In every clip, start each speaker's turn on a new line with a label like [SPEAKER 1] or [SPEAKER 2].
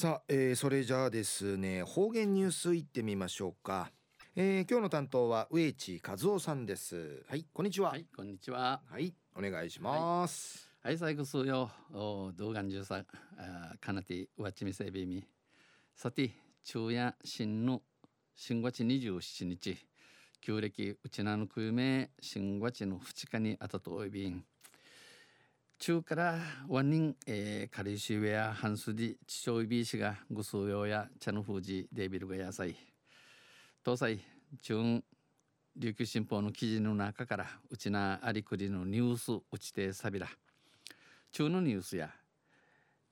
[SPEAKER 1] さあ、えー、それじゃあですね方言ニュースいってみましょうか、えー、今日の担当は植地和夫さんです。はいこんにちは。
[SPEAKER 2] はいこんにちは。
[SPEAKER 1] はいお願いします。
[SPEAKER 2] はい最後数よ。お動画中さかなてわちみせびみ。さて昼夜新の新月二十七日。旧暦うちなのくゆめ新月の二日にあたとおいびん中からワニン、カリシウェアハンスディチチョイビー氏がグスヨやチャヌフージデビルが野菜。東西中琉球新報の記事の中からうちなありくりのニュースうちてさびら中のニュースや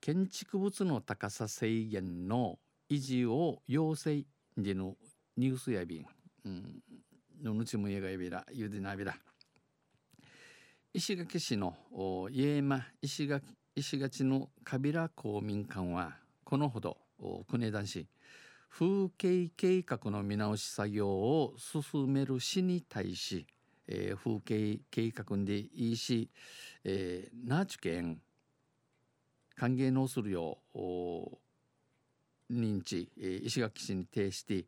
[SPEAKER 2] 建築物の高さ制限の維持を要請でのニュースやびん、うん、のぬちもやがやびらゆでなびら石垣市の家間石垣石垣のカビラ公民館はこのほど国枝市風景計画の見直し作業を進める市に対し、えー、風景計画でいいし、えー、ナーチ県歓迎のするよう認知、えー、石垣市に呈して、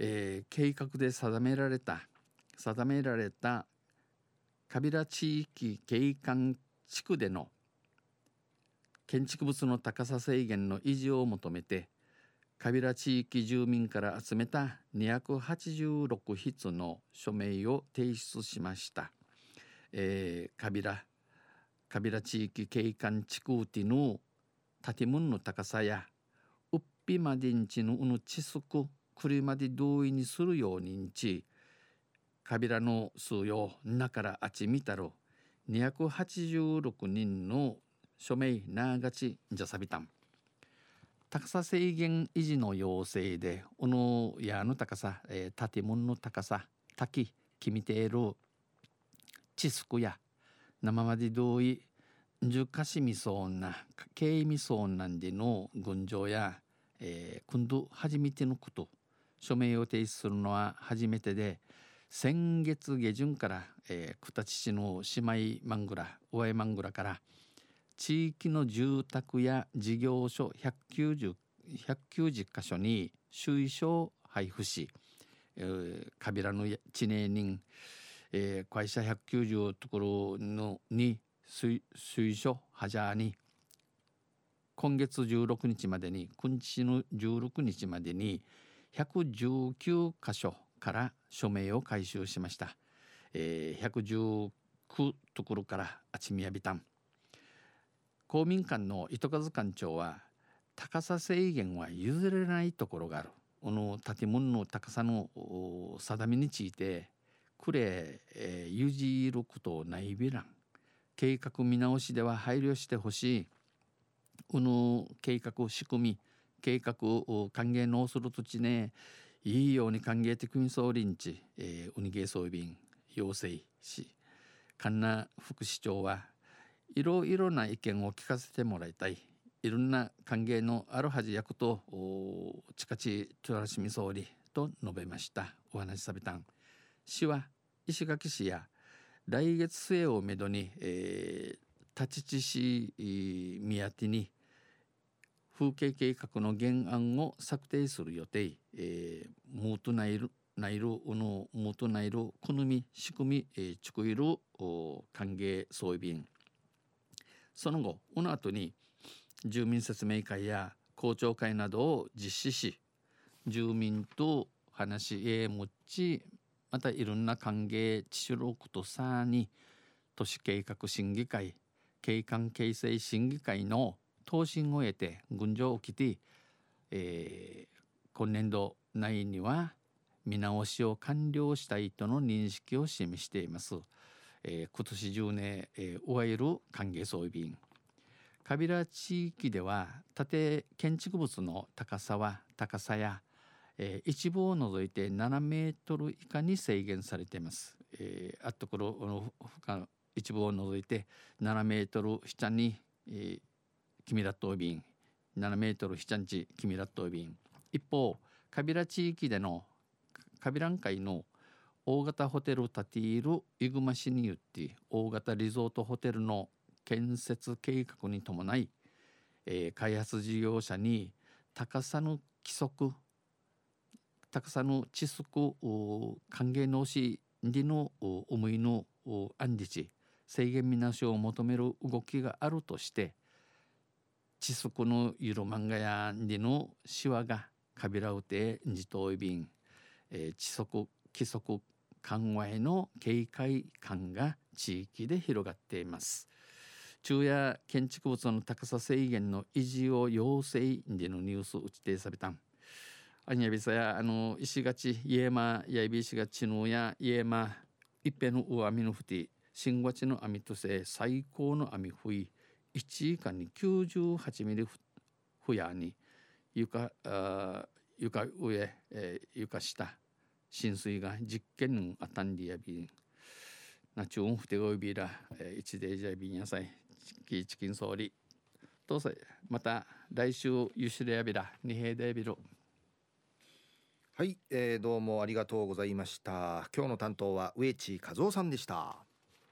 [SPEAKER 2] えー、計画で定められた定められたカビラ地域景観地区での建築物の高さ制限の維持を求めてカビラ地域住民から集めた286筆の署名を提出しました。えー、カビラカビラ地域景観地区ティの建物の高さやうっぴまでんちのうぬちすくくりまで同意にするようにんちカビラの数よなからあちみたる286人の署名ながちじゃさびたん。高さ制限維持の要請でおのやの高さ、えー、建物の高さ滝決めている地すくや生まで同意じゅかしみそうな経みそうなんでの群青や、えー、今度初めてのこと。署名を提出するのは初めてで先月下旬から、えー、九立市の姉妹マングラ大江マングラから地域の住宅や事業所 190, 190箇所に収書を配布し、えー、カビラの知名人、えー、会社190ところのに水書ハジャーに今月16日までに今日の16日までに119箇所から署名を回収しました、えー、119ところからあちみやびたん公民館の糸数館長は高さ制限は譲れないところがある。この建物の高さの定めについてくれ、えー、譲ることないびらん計画見直しでは配慮してほしい。この計画仕組み計画を歓迎のする土地ね。いいように歓迎的に総臨地、えー、ウニゲーソイビン要請しカンナ副市長はいろいろな意見を聞かせてもらいたい。いろんな歓迎のあるはず役と近ちとらしみ総理と述べました。お話しさびたん。市は石垣市や来月末をめどに、えー、立ち市宮手に風景計画の原案を策定する予定、えー、ムートナイルナイルのムートナイル好み仕組み、えー、チクイル歓迎装備員。その後この後に住民説明会や公聴会などを実施し住民と話しえもちまたいろんな歓迎知録とさに都市計画審議会景観形成審議会の答申を得て群青を着て、えー、今年度内には見直しを完了したいとの認識を示しています。えー、今年中年、えー、いわゆる歓迎装備員カビラ地域では建建築物の高さは高さや、えー、一部を除いて7メートル以下に制限されています。えー、あっところの一部を除いて7メートル下に、えー、君らと便7メートル7ンチ君らと便一方カビラ地域でのカビラン海の大型ホテルタティールイグマ市によって大型リゾートホテルの建設計画に伴い、えー、開発事業者に高さの規則高さの知識歓迎のしりの思いの暗日制限みなしを求める動きがあるとして知識のゆる漫画やりのしわがかびらうてじといびん、えー、知識規則緩和への警戒感が地域で広がっています。昼夜建築物の高さ制限の維持を要請でのニュース打ち定されたん。あにやびさやあの石がち家まやいび石がちのや家ま一辺の上網のふて新ごちの網とせ最高の網ふい。1時間に98ミリふやに床あ床上、えー、床下浸水が実験あたんりやびんなちゅうんふてごいびら、えー、一でじゃびんやさい。チキン総理どうせまた来週ゆしれやびら二平でびろ
[SPEAKER 1] はい、えー、どうもありがとうございました。今日の担当は植地和夫さんでした。